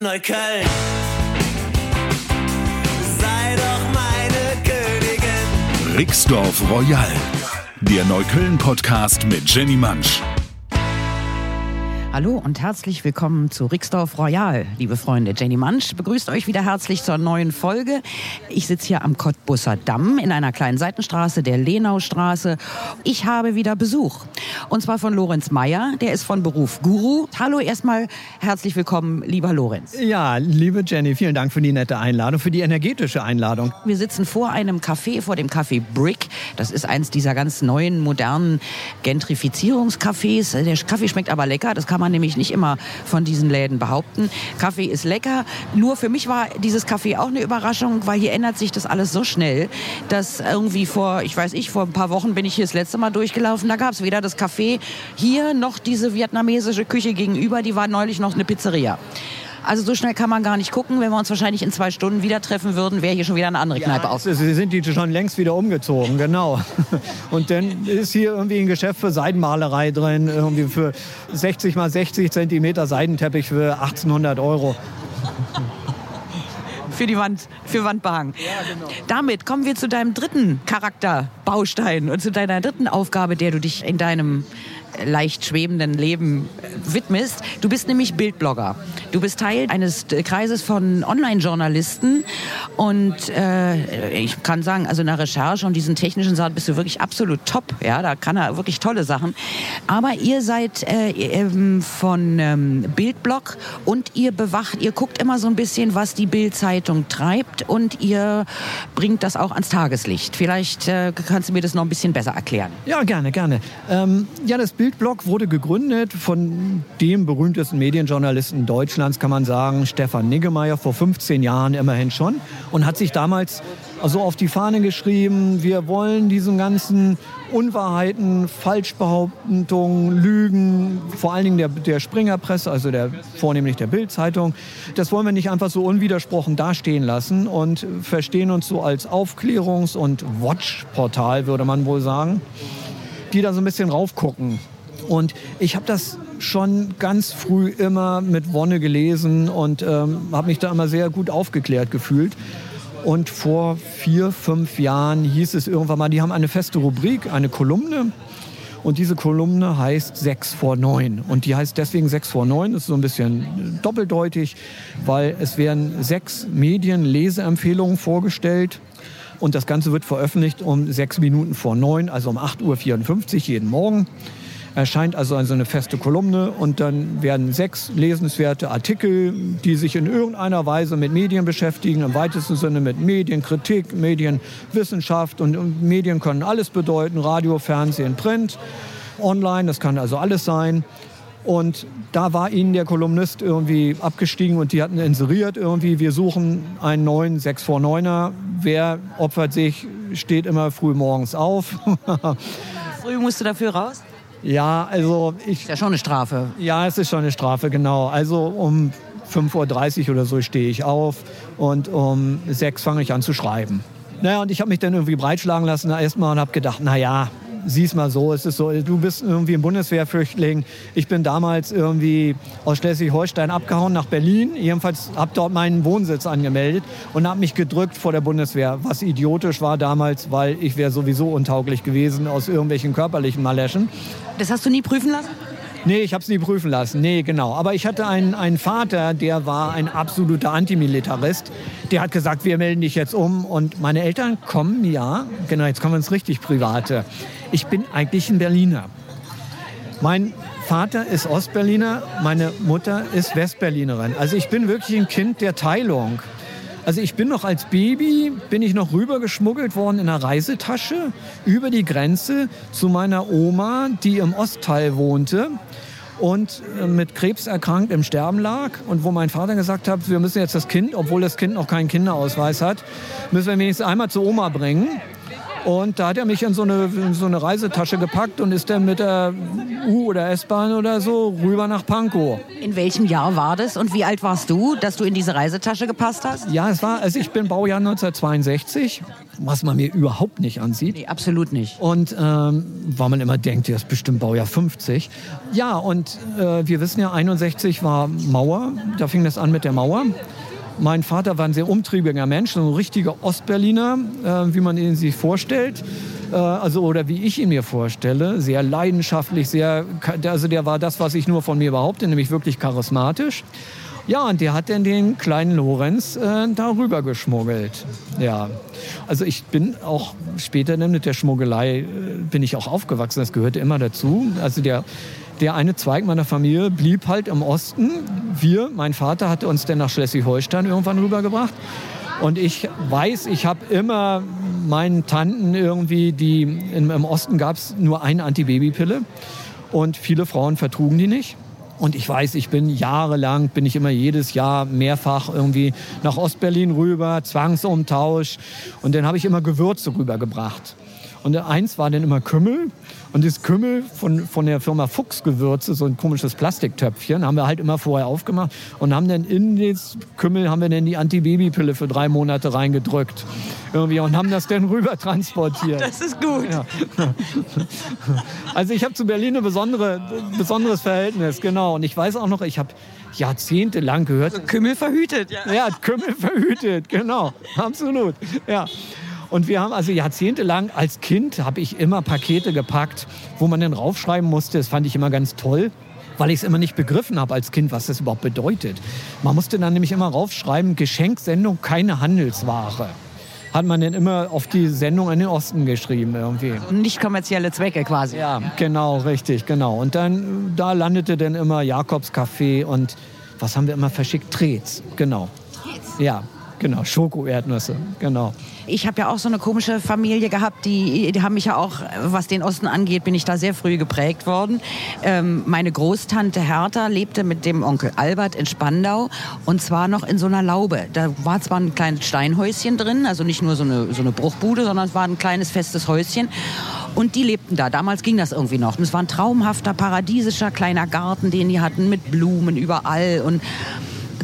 Neukölln. Sei doch meine Königin. Rixdorf Royal, der Neukölln-Podcast mit Jenny Mansch. Hallo und herzlich willkommen zu Rixdorf Royal, liebe Freunde. Jenny Mansch begrüßt euch wieder herzlich zur neuen Folge. Ich sitze hier am Cottbusser Damm in einer kleinen Seitenstraße, der Lenaustraße. Ich habe wieder Besuch. Und zwar von Lorenz Meyer, der ist von Beruf Guru. Hallo erstmal, herzlich willkommen, lieber Lorenz. Ja, liebe Jenny, vielen Dank für die nette Einladung, für die energetische Einladung. Wir sitzen vor einem Café, vor dem Café Brick. Das ist eins dieser ganz neuen, modernen Gentrifizierungscafés. Der Kaffee schmeckt aber lecker, das kann man nämlich nicht immer von diesen Läden behaupten. Kaffee ist lecker. Nur für mich war dieses Kaffee auch eine Überraschung, weil hier ändert sich das alles so schnell, dass irgendwie vor, ich weiß ich, vor ein paar Wochen bin ich hier das letzte Mal durchgelaufen. Da gab es weder das Café hier noch diese vietnamesische Küche gegenüber. Die war neulich noch eine Pizzeria. Also so schnell kann man gar nicht gucken. Wenn wir uns wahrscheinlich in zwei Stunden wieder treffen würden, wäre hier schon wieder eine andere Kneipe auf. Sie sind die schon längst wieder umgezogen, genau. Und dann ist hier irgendwie ein Geschäft für Seidenmalerei drin, irgendwie für 60 mal 60 Zentimeter Seidenteppich für 1800 Euro. für die Wand, für Wandbehang. Damit kommen wir zu deinem dritten Charakterbaustein und zu deiner dritten Aufgabe, der du dich in deinem leicht schwebenden Leben widmest. Du bist nämlich Bildblogger. Du bist Teil eines Kreises von Online-Journalisten und äh, ich kann sagen, also in der Recherche und diesen technischen Sachen bist du wirklich absolut top. Ja, da kann er wirklich tolle Sachen. Aber ihr seid äh, ähm, von ähm, Bildblog und ihr bewacht, ihr guckt immer so ein bisschen, was die Bild-Zeitung treibt und ihr bringt das auch ans Tageslicht. Vielleicht äh, kannst du mir das noch ein bisschen besser erklären. Ja, gerne, gerne. Ähm, ja, das Bildblog wurde gegründet von dem berühmtesten Medienjournalisten Deutschlands, kann man sagen, Stefan Niggemeier, vor 15 Jahren immerhin schon. Und hat sich damals also auf die Fahne geschrieben, wir wollen diesen ganzen Unwahrheiten, Falschbehauptungen, Lügen, vor allen Dingen der, der Springerpresse, also der, vornehmlich der Bildzeitung, das wollen wir nicht einfach so unwidersprochen dastehen lassen und verstehen uns so als Aufklärungs- und Watch-Portal, würde man wohl sagen die da so ein bisschen raufgucken. Und ich habe das schon ganz früh immer mit Wonne gelesen und ähm, habe mich da immer sehr gut aufgeklärt gefühlt. Und vor vier, fünf Jahren hieß es irgendwann mal, die haben eine feste Rubrik, eine Kolumne. Und diese Kolumne heißt 6 vor 9. Und die heißt deswegen 6 vor 9, das ist so ein bisschen doppeldeutig, weil es werden sechs Medien-Leseempfehlungen vorgestellt und das Ganze wird veröffentlicht um sechs Minuten vor neun, also um 8.54 Uhr jeden Morgen. Erscheint also eine feste Kolumne und dann werden sechs lesenswerte Artikel, die sich in irgendeiner Weise mit Medien beschäftigen, im weitesten Sinne mit Medienkritik, Medienwissenschaft und Medien können alles bedeuten, Radio, Fernsehen, Print, online, das kann also alles sein. Und da war ihnen der Kolumnist irgendwie abgestiegen und die hatten inseriert irgendwie, wir suchen einen neuen 6 vor 9er. Wer opfert sich, steht immer früh morgens auf. früh musst du dafür raus? Ja, also ich... Ist ja schon eine Strafe. Ja, es ist schon eine Strafe, genau. Also um 5.30 Uhr oder so stehe ich auf und um 6 fange ich an zu schreiben. Naja, und ich habe mich dann irgendwie breitschlagen lassen erstmal und habe gedacht, naja, sieh's mal so, es ist so, du bist irgendwie ein Bundeswehrflüchtling. Ich bin damals irgendwie aus Schleswig-Holstein abgehauen nach Berlin. Jedenfalls habe dort meinen Wohnsitz angemeldet und habe mich gedrückt vor der Bundeswehr, was idiotisch war damals, weil ich wäre sowieso untauglich gewesen aus irgendwelchen körperlichen Maläschen. Das hast du nie prüfen lassen? Nee, ich habe es nie prüfen lassen. Nee, genau. Aber ich hatte einen, einen Vater, der war ein absoluter Antimilitarist. Der hat gesagt, wir melden dich jetzt um. Und meine Eltern kommen, ja, genau, jetzt kommen wir ins richtig Private. Ich bin eigentlich ein Berliner. Mein Vater ist Ostberliner, meine Mutter ist Westberlinerin. Also ich bin wirklich ein Kind der Teilung. Also ich bin noch als Baby, bin ich noch rübergeschmuggelt worden in einer Reisetasche über die Grenze zu meiner Oma, die im Ostteil wohnte und äh, mit Krebs erkrankt im Sterben lag und wo mein Vater gesagt hat, wir müssen jetzt das Kind, obwohl das Kind noch keinen Kinderausweis hat, müssen wir wenigstens einmal zur Oma bringen. Und da hat er mich in so eine, in so eine Reisetasche gepackt und ist dann mit der U- oder S-Bahn oder so rüber nach Pankow. In welchem Jahr war das und wie alt warst du, dass du in diese Reisetasche gepasst hast? Ja, es war, also ich bin Baujahr 1962, was man mir überhaupt nicht ansieht. Nee, absolut nicht. Und ähm, weil man immer denkt, der ist bestimmt Baujahr 50. Ja, und äh, wir wissen ja, 61 war Mauer, da fing das an mit der Mauer. Mein Vater war ein sehr umtriebiger Mensch, ein richtiger Ostberliner, äh, wie man ihn sich vorstellt. Äh, also, oder wie ich ihn mir vorstelle. Sehr leidenschaftlich, sehr, also der war das, was ich nur von mir behaupte, nämlich wirklich charismatisch. Ja, und der hat dann den kleinen Lorenz äh, darüber geschmuggelt. Ja, also ich bin auch später dann mit der Schmuggelei äh, bin ich auch aufgewachsen. Das gehörte immer dazu. Also der der eine Zweig meiner Familie blieb halt im Osten. Wir, mein Vater, hatte uns dann nach Schleswig-Holstein irgendwann rübergebracht. Und ich weiß, ich habe immer meinen Tanten irgendwie, die im, im Osten gab es nur eine Antibabypille und viele Frauen vertrugen die nicht. Und ich weiß, ich bin jahrelang, bin ich immer jedes Jahr mehrfach irgendwie nach Ostberlin rüber, Zwangsumtausch. Und dann habe ich immer Gewürze rübergebracht. Und eins war dann immer Kümmel. Und das Kümmel von, von der Firma Fuchsgewürze, so ein komisches Plastiktöpfchen, haben wir halt immer vorher aufgemacht und haben dann in das Kümmel haben wir dann die Antibabypille für drei Monate reingedrückt. Irgendwie und haben das dann rüber transportiert. Das ist gut. Ja. Also ich habe zu Berlin ein besondere, besonderes Verhältnis, genau. Und ich weiß auch noch, ich habe jahrzehntelang gehört, Kümmel verhütet, ja. ja, Kümmel verhütet, genau, absolut. Ja. Und wir haben also jahrzehntelang als Kind habe ich immer Pakete gepackt, wo man dann raufschreiben musste. Das fand ich immer ganz toll, weil ich es immer nicht begriffen habe als Kind, was das überhaupt bedeutet. Man musste dann nämlich immer raufschreiben, Geschenksendung, keine Handelsware. Hat man dann immer auf die Sendung an den Osten geschrieben irgendwie. Nicht kommerzielle Zwecke quasi. Ja, genau, richtig, genau. Und dann, da landete dann immer Jakobs Café und was haben wir immer verschickt? Trets, genau. Ja, genau, Schoko-Erdnüsse, genau. Ich habe ja auch so eine komische Familie gehabt, die, die haben mich ja auch, was den Osten angeht, bin ich da sehr früh geprägt worden. Ähm, meine Großtante Hertha lebte mit dem Onkel Albert in Spandau und zwar noch in so einer Laube. Da war zwar ein kleines Steinhäuschen drin, also nicht nur so eine, so eine Bruchbude, sondern es war ein kleines festes Häuschen. Und die lebten da. Damals ging das irgendwie noch. Und es war ein traumhafter, paradiesischer kleiner Garten, den die hatten mit Blumen überall und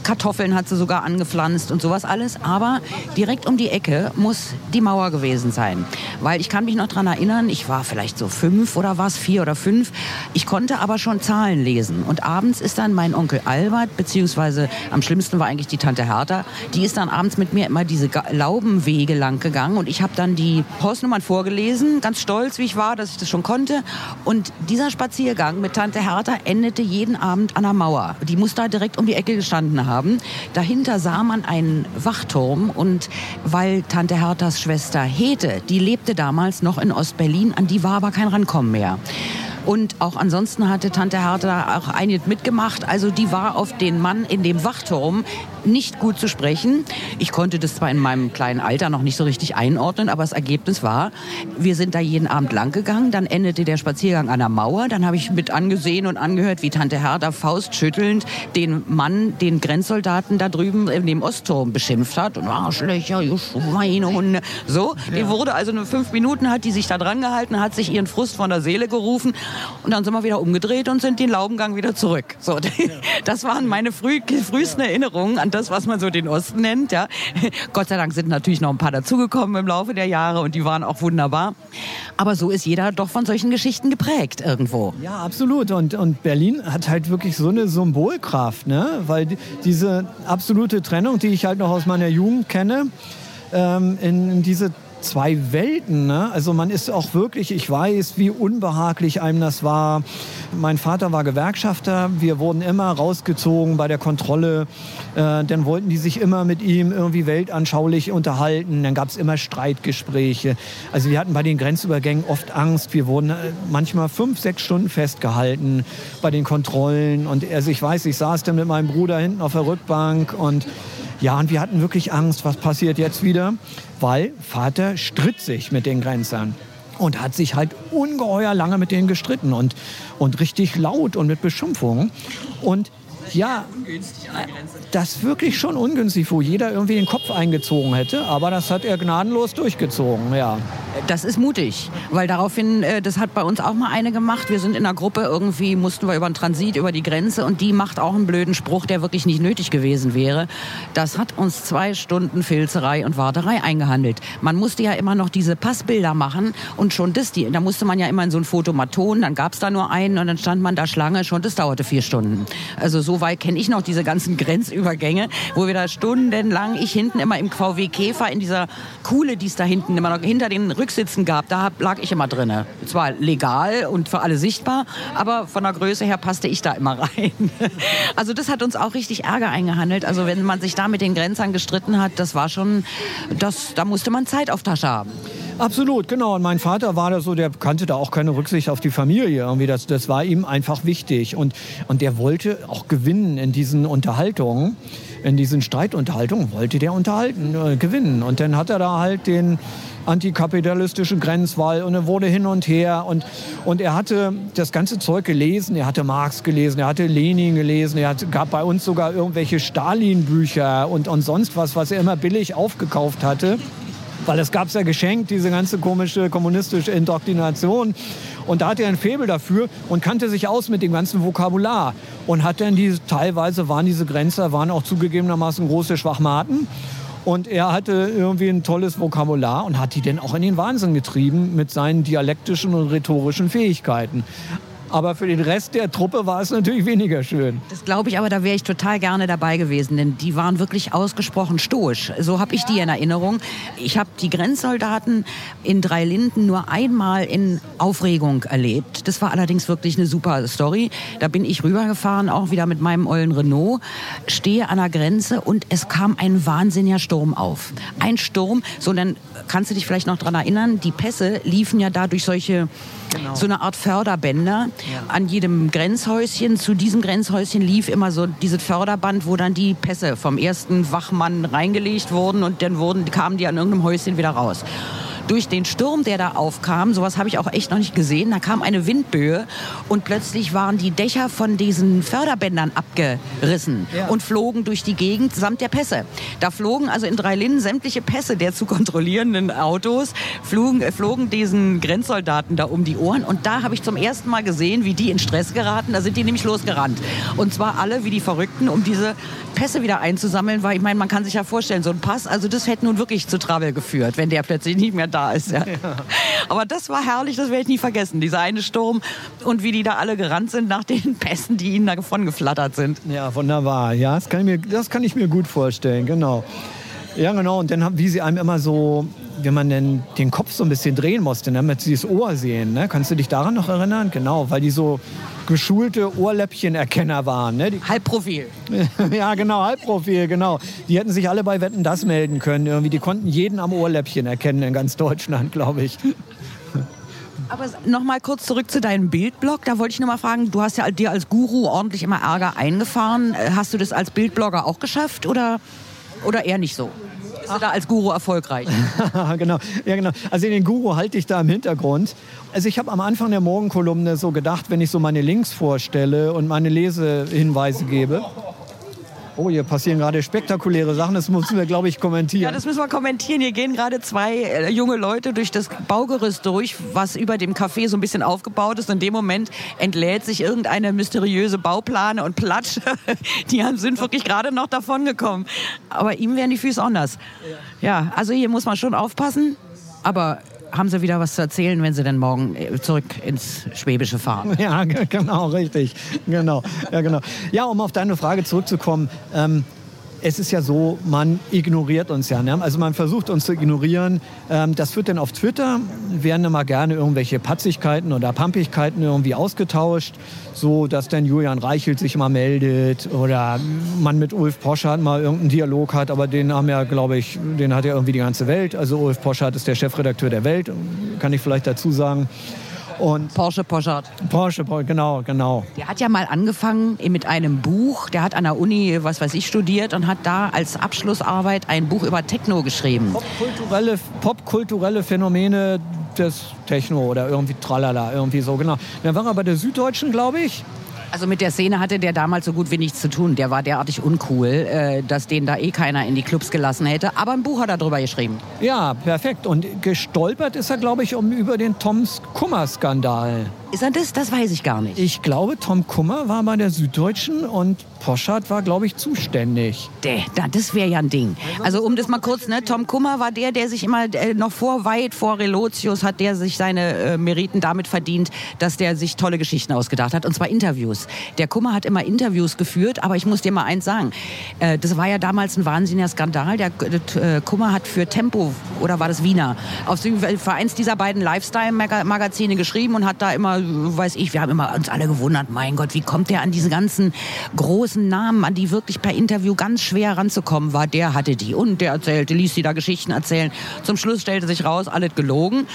Kartoffeln hat sie sogar angepflanzt und sowas alles. Aber direkt um die Ecke muss die Mauer gewesen sein. Weil ich kann mich noch daran erinnern, ich war vielleicht so fünf oder was, vier oder fünf. Ich konnte aber schon Zahlen lesen. Und abends ist dann mein Onkel Albert, beziehungsweise am schlimmsten war eigentlich die Tante Hertha, die ist dann abends mit mir immer diese Laubenwege lang gegangen. Und ich habe dann die Hausnummern vorgelesen, ganz stolz, wie ich war, dass ich das schon konnte. Und dieser Spaziergang mit Tante Hertha endete jeden Abend an der Mauer. Die muss da direkt um die Ecke gestanden haben. Dahinter sah man einen Wachturm und weil Tante Herthas Schwester Hete, die lebte damals noch in Ostberlin, an die war aber kein Rankommen mehr. Und auch ansonsten hatte Tante Hertha auch einiges mitgemacht. Also die war auf den Mann in dem Wachturm nicht gut zu sprechen. Ich konnte das zwar in meinem kleinen Alter noch nicht so richtig einordnen, aber das Ergebnis war, wir sind da jeden Abend lang gegangen. Dann endete der Spaziergang an der Mauer. Dann habe ich mit angesehen und angehört, wie Tante Hertha faustschüttelnd den Mann, den Grenzsoldaten da drüben in dem Ostturm beschimpft hat. Und Arschlöcher, ihr Schweinehunde. So, die wurde also nur fünf Minuten, hat die sich da dran gehalten, hat sich ihren Frust von der Seele gerufen. Und dann sind wir wieder umgedreht und sind den Laubengang wieder zurück. So, das waren meine früh, frühesten Erinnerungen an das, was man so den Osten nennt. Ja. Gott sei Dank sind natürlich noch ein paar dazugekommen im Laufe der Jahre und die waren auch wunderbar. Aber so ist jeder doch von solchen Geschichten geprägt irgendwo. Ja, absolut. Und, und Berlin hat halt wirklich so eine Symbolkraft, ne? weil die, diese absolute Trennung, die ich halt noch aus meiner Jugend kenne, ähm, in, in diese zwei Welten. Ne? Also man ist auch wirklich, ich weiß, wie unbehaglich einem das war. Mein Vater war Gewerkschafter, wir wurden immer rausgezogen bei der Kontrolle. Äh, dann wollten die sich immer mit ihm irgendwie weltanschaulich unterhalten. Dann gab es immer Streitgespräche. Also wir hatten bei den Grenzübergängen oft Angst. Wir wurden äh, manchmal fünf, sechs Stunden festgehalten bei den Kontrollen. Und also ich weiß, ich saß dann mit meinem Bruder hinten auf der Rückbank und ja, und wir hatten wirklich Angst, was passiert jetzt wieder, weil Vater stritt sich mit den Grenzern und hat sich halt ungeheuer lange mit denen gestritten und, und richtig laut und mit Beschimpfungen. Und ja, das wirklich schon ungünstig, wo jeder irgendwie den Kopf eingezogen hätte, aber das hat er gnadenlos durchgezogen, ja. Das ist mutig, weil daraufhin, äh, das hat bei uns auch mal eine gemacht. Wir sind in einer Gruppe, irgendwie mussten wir über den Transit, über die Grenze und die macht auch einen blöden Spruch, der wirklich nicht nötig gewesen wäre. Das hat uns zwei Stunden Filzerei und Warterei eingehandelt. Man musste ja immer noch diese Passbilder machen und schon das, die, da musste man ja immer in so ein Fotomaton, dann gab es da nur einen und dann stand man da Schlange, schon das dauerte vier Stunden. Also so weit kenne ich noch diese ganzen Grenzübergänge, wo wir da stundenlang, ich hinten immer im VW Käfer in dieser Kuhle, die es da hinten immer noch hinter den Rücksitzen gab, da lag ich immer drin. Zwar legal und für alle sichtbar, aber von der Größe her passte ich da immer rein. Also das hat uns auch richtig Ärger eingehandelt. Also wenn man sich da mit den Grenzern gestritten hat, das war schon, das, da musste man Zeit auf Tasche haben. Absolut, genau. Und mein Vater war da so, der kannte da auch keine Rücksicht auf die Familie. Irgendwie das, das war ihm einfach wichtig. Und, und der wollte auch gewinnen in diesen Unterhaltungen, in diesen Streitunterhaltungen, wollte der unterhalten, äh, gewinnen. Und dann hat er da halt den antikapitalistischen Grenzwall und er wurde hin und her und, und er hatte das ganze Zeug gelesen, er hatte Marx gelesen, er hatte Lenin gelesen, er hat, gab bei uns sogar irgendwelche Stalin-Bücher und, und sonst was, was er immer billig aufgekauft hatte. Weil es gab es ja geschenkt, diese ganze komische kommunistische Indoktrination. Und da hatte er ein Faible dafür und kannte sich aus mit dem ganzen Vokabular. Und hat dann diese, teilweise waren diese Grenzer, waren auch zugegebenermaßen große Schwachmaten. Und er hatte irgendwie ein tolles Vokabular und hat die dann auch in den Wahnsinn getrieben mit seinen dialektischen und rhetorischen Fähigkeiten. Aber für den Rest der Truppe war es natürlich weniger schön. Das glaube ich, aber da wäre ich total gerne dabei gewesen, denn die waren wirklich ausgesprochen stoisch. So habe ich die in Erinnerung. Ich habe die Grenzsoldaten in Drei Linden nur einmal in Aufregung erlebt. Das war allerdings wirklich eine super Story. Da bin ich rübergefahren, auch wieder mit meinem ollen Renault, stehe an der Grenze und es kam ein wahnsinniger Sturm auf. Ein Sturm, so dann kannst du dich vielleicht noch daran erinnern, die Pässe liefen ja da durch solche Genau. so eine Art Förderbänder. An jedem Grenzhäuschen. Zu diesem Grenzhäuschen lief immer so dieses Förderband, wo dann die Pässe vom ersten Wachmann reingelegt wurden und dann wurden, kamen die an irgendeinem Häuschen wieder raus durch den Sturm, der da aufkam, sowas habe ich auch echt noch nicht gesehen, da kam eine Windböe und plötzlich waren die Dächer von diesen Förderbändern abgerissen ja. und flogen durch die Gegend samt der Pässe. Da flogen also in drei Linden sämtliche Pässe der zu kontrollierenden Autos, flogen, äh, flogen diesen Grenzsoldaten da um die Ohren und da habe ich zum ersten Mal gesehen, wie die in Stress geraten. Da sind die nämlich losgerannt. Und zwar alle wie die Verrückten, um diese Pässe wieder einzusammeln, weil ich meine, man kann sich ja vorstellen, so ein Pass, also das hätte nun wirklich zu Trouble geführt, wenn der plötzlich nicht mehr da ist. Ja. ja. Aber das war herrlich, das werde ich nie vergessen. Dieser eine Sturm und wie die da alle gerannt sind nach den Pässen, die ihnen davon geflattert sind. Ja, wunderbar. Ja, das kann ich mir, das kann ich mir gut vorstellen, genau. Ja, genau. Und dann, wie sie einem immer so wenn man denn den Kopf so ein bisschen drehen musste, damit sie das Ohr sehen. Ne? Kannst du dich daran noch erinnern? Genau, weil die so geschulte Ohrläppchenerkenner waren. Ne? Die Halbprofil. ja, genau, Halbprofil, genau. Die hätten sich alle bei Wetten das melden können. Irgendwie. Die konnten jeden am Ohrläppchen erkennen in ganz Deutschland, glaube ich. Aber noch mal kurz zurück zu deinem Bildblog. Da wollte ich nur mal fragen, du hast ja dir als Guru ordentlich immer Ärger eingefahren. Hast du das als Bildblogger auch geschafft oder, oder eher nicht so? Bist du da als Guru erfolgreich? genau, ja genau. Also den Guru halte ich da im Hintergrund. Also ich habe am Anfang der Morgenkolumne so gedacht, wenn ich so meine Links vorstelle und meine Lesehinweise gebe, Oh, hier passieren gerade spektakuläre Sachen. Das müssen wir, glaube ich, kommentieren. Ja, das müssen wir kommentieren. Hier gehen gerade zwei äh, junge Leute durch das Baugerüst durch, was über dem Café so ein bisschen aufgebaut ist. In dem Moment entlädt sich irgendeine mysteriöse Bauplane und platsch. Die sind wirklich gerade noch davon gekommen. Aber ihm wären die Füße anders. Ja, also hier muss man schon aufpassen. Aber haben Sie wieder was zu erzählen, wenn Sie denn morgen äh, zurück ins Schwäbische fahren. Ja, genau, richtig. Genau. Ja, genau. ja um auf deine Frage zurückzukommen. Ähm, es ist ja so, man ignoriert uns ja. Ne? Also man versucht uns zu ignorieren. Ähm, das wird dann auf Twitter, werden immer gerne irgendwelche Patzigkeiten oder Pampigkeiten irgendwie ausgetauscht, so dass dann Julian Reichelt sich mal meldet oder man mit Ulf Poschardt mal irgendeinen Dialog hat, aber den haben ja, glaube ich, den hat ja irgendwie die ganze Welt. Also Ulf Poschardt ist der Chefredakteur der Welt, kann ich vielleicht dazu sagen. Und Porsche Poschardt. Porsche, genau, genau. Der hat ja mal angefangen mit einem Buch. Der hat an der Uni, was weiß ich, studiert und hat da als Abschlussarbeit ein Buch über Techno geschrieben. Popkulturelle, popkulturelle Phänomene des Techno oder irgendwie tralala, irgendwie so, genau. Der war er bei der Süddeutschen, glaube ich. Also mit der Szene hatte der damals so gut wie nichts zu tun. Der war derartig uncool, äh, dass den da eh keiner in die Clubs gelassen hätte. Aber ein Buch hat er darüber geschrieben. Ja, perfekt. Und gestolpert ist er, glaube ich, um über den Toms Kummer-Skandal. Ist er das? Das weiß ich gar nicht. Ich glaube, Tom Kummer war bei der Süddeutschen und Poschardt war, glaube ich, zuständig. Der, da, das wäre ja ein Ding. Also um das mal kurz, ne, Tom Kummer war der, der sich immer äh, noch vor, weit vor Relotius hat der sich seine äh, Meriten damit verdient, dass der sich tolle Geschichten ausgedacht hat, und zwar Interviews. Der Kummer hat immer Interviews geführt, aber ich muss dir mal eins sagen, äh, das war ja damals ein wahnsinniger Skandal. Der äh, Kummer hat für Tempo, oder war das Wiener, auf für eins dieser beiden Lifestyle-Magazine geschrieben und hat da immer weiß ich, wir haben immer uns alle gewundert, mein Gott, wie kommt der an diese ganzen großen Namen, an die wirklich per Interview ganz schwer ranzukommen war. Der hatte die und der erzählte, ließ sie da Geschichten erzählen. Zum Schluss stellte sich raus, alles gelogen.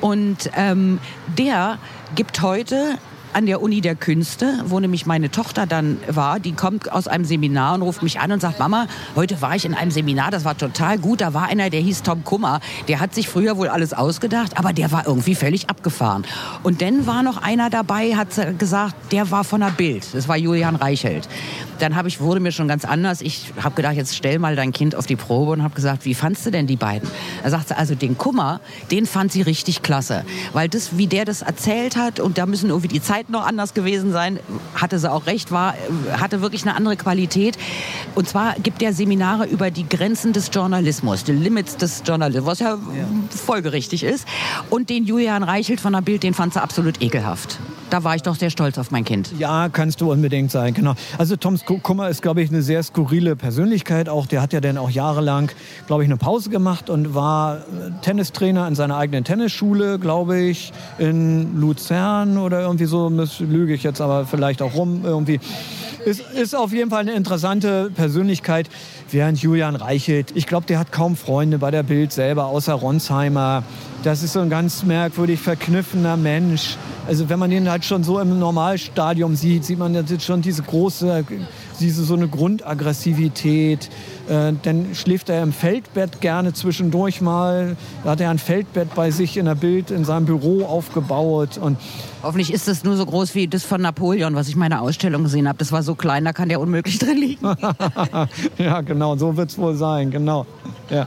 Und ähm, der gibt heute an der Uni der Künste, wo nämlich meine Tochter dann war. Die kommt aus einem Seminar und ruft mich an und sagt, Mama, heute war ich in einem Seminar, das war total gut. Da war einer, der hieß Tom Kummer. Der hat sich früher wohl alles ausgedacht, aber der war irgendwie völlig abgefahren. Und dann war noch einer dabei, hat gesagt, der war von der Bild. Das war Julian Reichelt. Dann habe ich, wurde mir schon ganz anders. Ich habe gedacht, jetzt stell mal dein Kind auf die Probe und habe gesagt, wie fandst du denn die beiden? Er sagte, also den Kummer, den fand sie richtig klasse. Weil das, wie der das erzählt hat, und da müssen irgendwie die Zeiten noch anders gewesen sein, hatte sie auch recht, war, hatte wirklich eine andere Qualität. Und zwar gibt er Seminare über die Grenzen des Journalismus, die Limits des Journalismus, was ja, ja. folgerichtig ist. Und den Julian Reichelt von der Bild, den fand sie absolut ekelhaft. Da war ich doch sehr stolz auf mein Kind. Ja, kannst du unbedingt sein, genau. Also Tom Kummer ist, glaube ich, eine sehr skurrile Persönlichkeit. Auch der hat ja dann auch jahrelang, glaube ich, eine Pause gemacht und war äh, Tennistrainer in seiner eigenen Tennisschule, glaube ich, in Luzern oder irgendwie so. Das lüge ich jetzt aber vielleicht auch rum irgendwie. Ist, ist auf jeden Fall eine interessante Persönlichkeit. Während Julian Reichelt, ich glaube, der hat kaum Freunde bei der Bild selber, außer Ronsheimer. Das ist so ein ganz merkwürdig verkniffener Mensch. Also wenn man ihn halt schon so im Normalstadium sieht, sieht man jetzt schon diese große, diese so eine Grundaggressivität. Äh, dann schläft er im Feldbett gerne zwischendurch mal. Da hat er ein Feldbett bei sich in der Bild in seinem Büro aufgebaut. Und Hoffentlich ist das nur so groß wie das von Napoleon, was ich in meiner Ausstellung gesehen habe. Das war so klein, da kann der unmöglich drin liegen. ja, genau, so wird es wohl sein, genau. Ja.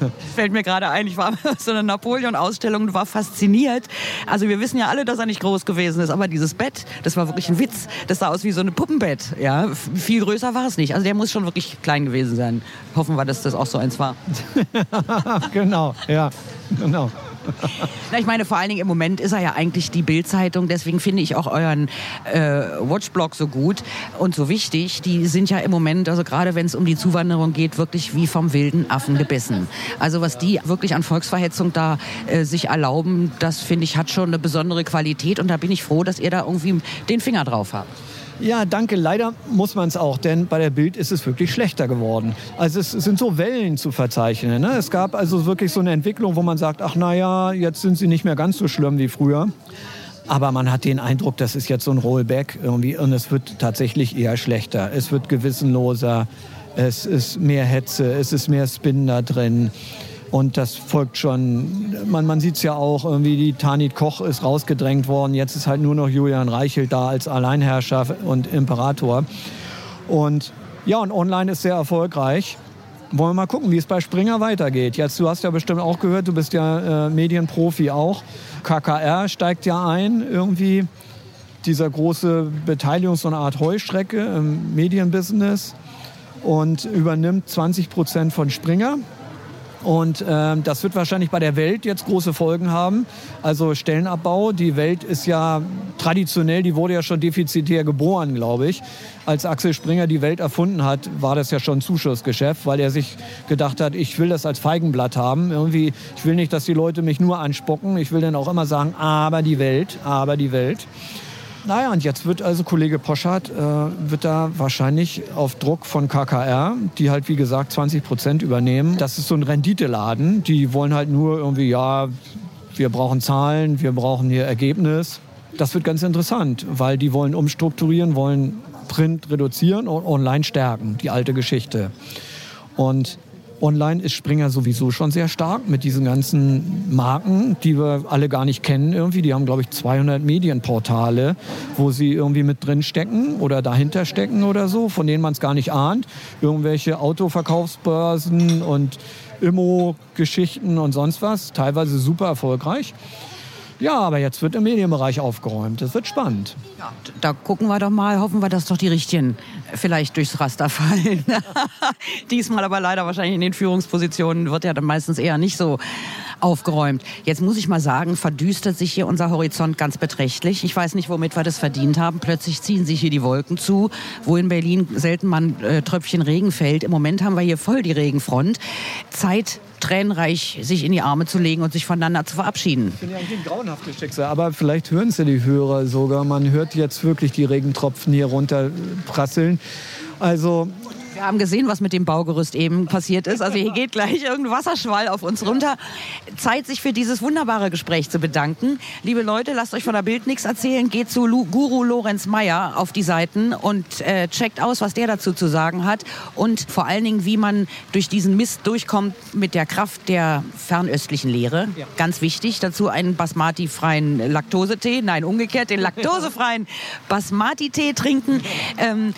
Fällt mir gerade ein, ich war auf so einer Napoleon-Ausstellung und war fasziniert. Also wir wissen ja alle, dass er nicht groß gewesen ist, aber dieses Bett, das war wirklich ein Witz. Das sah aus wie so ein Puppenbett. Ja, viel größer war es nicht. Also der muss schon wirklich klein gewesen sein. Hoffen wir, dass das auch so eins war. genau, ja, genau. Na, ich meine, vor allen Dingen im Moment ist er ja eigentlich die Bildzeitung. Deswegen finde ich auch euren äh, Watchblog so gut und so wichtig. Die sind ja im Moment, also gerade wenn es um die Zuwanderung geht, wirklich wie vom wilden Affen gebissen. Also was die wirklich an Volksverhetzung da äh, sich erlauben, das finde ich hat schon eine besondere Qualität. Und da bin ich froh, dass ihr da irgendwie den Finger drauf habt. Ja, danke. Leider muss man es auch, denn bei der Bild ist es wirklich schlechter geworden. Also es sind so Wellen zu verzeichnen. Ne? Es gab also wirklich so eine Entwicklung, wo man sagt, ach naja, jetzt sind sie nicht mehr ganz so schlimm wie früher. Aber man hat den Eindruck, das ist jetzt so ein Rollback irgendwie und es wird tatsächlich eher schlechter. Es wird gewissenloser, es ist mehr Hetze, es ist mehr Spin da drin. Und das folgt schon, man, man sieht es ja auch, irgendwie die Tanit Koch ist rausgedrängt worden. Jetzt ist halt nur noch Julian Reichelt da als Alleinherrscher und Imperator. Und ja, und online ist sehr erfolgreich. Wollen wir mal gucken, wie es bei Springer weitergeht. Jetzt, du hast ja bestimmt auch gehört, du bist ja äh, Medienprofi auch. KKR steigt ja ein, irgendwie dieser große Beteiligung, so eine Art Heuschrecke im Medienbusiness und übernimmt 20 Prozent von Springer. Und ähm, das wird wahrscheinlich bei der Welt jetzt große Folgen haben. Also Stellenabbau. Die Welt ist ja traditionell, die wurde ja schon defizitär geboren, glaube ich. Als Axel Springer die Welt erfunden hat, war das ja schon Zuschussgeschäft, weil er sich gedacht hat, ich will das als Feigenblatt haben. Irgendwie, ich will nicht, dass die Leute mich nur anspocken. Ich will dann auch immer sagen, aber die Welt, aber die Welt. Naja, und jetzt wird also Kollege Poschardt, äh, wird da wahrscheinlich auf Druck von KKR, die halt wie gesagt 20 Prozent übernehmen. Das ist so ein Renditeladen. Die wollen halt nur irgendwie, ja, wir brauchen Zahlen, wir brauchen hier Ergebnis. Das wird ganz interessant, weil die wollen umstrukturieren, wollen Print reduzieren und online stärken, die alte Geschichte. Und Online ist Springer sowieso schon sehr stark mit diesen ganzen Marken, die wir alle gar nicht kennen irgendwie. Die haben, glaube ich, 200 Medienportale, wo sie irgendwie mit drin stecken oder dahinter stecken oder so, von denen man es gar nicht ahnt. Irgendwelche Autoverkaufsbörsen und Immo-Geschichten und sonst was. Teilweise super erfolgreich. Ja, aber jetzt wird im Medienbereich aufgeräumt. Das wird spannend. Ja, da gucken wir doch mal, hoffen wir, dass doch die Richtigen vielleicht durchs Raster fallen. Diesmal aber leider wahrscheinlich in den Führungspositionen wird ja dann meistens eher nicht so aufgeräumt. Jetzt muss ich mal sagen, verdüstert sich hier unser Horizont ganz beträchtlich. Ich weiß nicht, womit wir das verdient haben. Plötzlich ziehen sich hier die Wolken zu, wo in Berlin selten mal ein äh, Tröpfchen Regen fällt. Im Moment haben wir hier voll die Regenfront. Zeit, tränenreich sich in die Arme zu legen und sich voneinander zu verabschieden. Ich bin ja eigentlich ein grauenhaftes Schicksal, aber vielleicht hören es ja die Hörer sogar. Man hört jetzt wirklich die Regentropfen hier runterprasseln. Also wir haben gesehen, was mit dem Baugerüst eben passiert ist. Also hier geht gleich irgendein Wasserschwall auf uns runter. Zeit, sich für dieses wunderbare Gespräch zu bedanken. Liebe Leute, lasst euch von der Bild nichts erzählen. Geht zu Lu Guru Lorenz Meyer auf die Seiten und äh, checkt aus, was der dazu zu sagen hat. Und vor allen Dingen, wie man durch diesen Mist durchkommt mit der Kraft der fernöstlichen Lehre. Ja. Ganz wichtig. Dazu einen Basmati-freien Laktosetee. Nein, umgekehrt, den laktosefreien Basmati-Tee trinken. Ähm,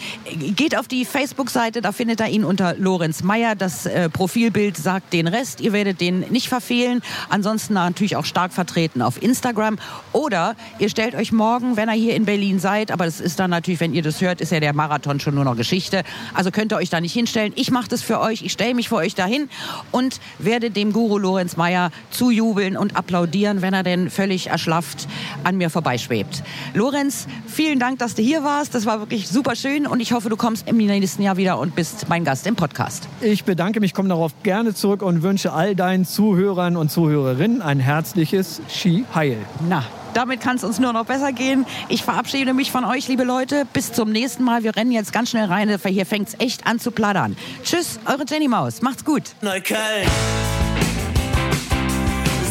geht auf die Facebook-Seite, findet ihr ihn unter Lorenz Meyer. Das äh, Profilbild sagt den Rest. Ihr werdet den nicht verfehlen. Ansonsten natürlich auch stark vertreten auf Instagram. Oder ihr stellt euch morgen, wenn ihr hier in Berlin seid, aber das ist dann natürlich, wenn ihr das hört, ist ja der Marathon schon nur noch Geschichte. Also könnt ihr euch da nicht hinstellen. Ich mache das für euch. Ich stelle mich für euch dahin und werde dem Guru Lorenz Meyer zujubeln und applaudieren, wenn er denn völlig erschlafft an mir vorbeischwebt. Lorenz, vielen Dank, dass du hier warst. Das war wirklich super schön und ich hoffe, du kommst im nächsten Jahr wieder und bist mein Gast im Podcast. Ich bedanke mich, komme darauf gerne zurück und wünsche all deinen Zuhörern und Zuhörerinnen ein herzliches Ski Heil. Na, damit kann es uns nur noch besser gehen. Ich verabschiede mich von euch, liebe Leute. Bis zum nächsten Mal. Wir rennen jetzt ganz schnell rein, weil hier fängt es echt an zu plattern. Tschüss, eure Jenny Maus. Macht's gut. Neukölln.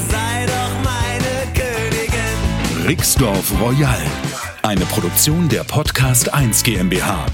Sei doch meine Königin. Rixdorf Royal. Eine Produktion der Podcast 1 GmbH.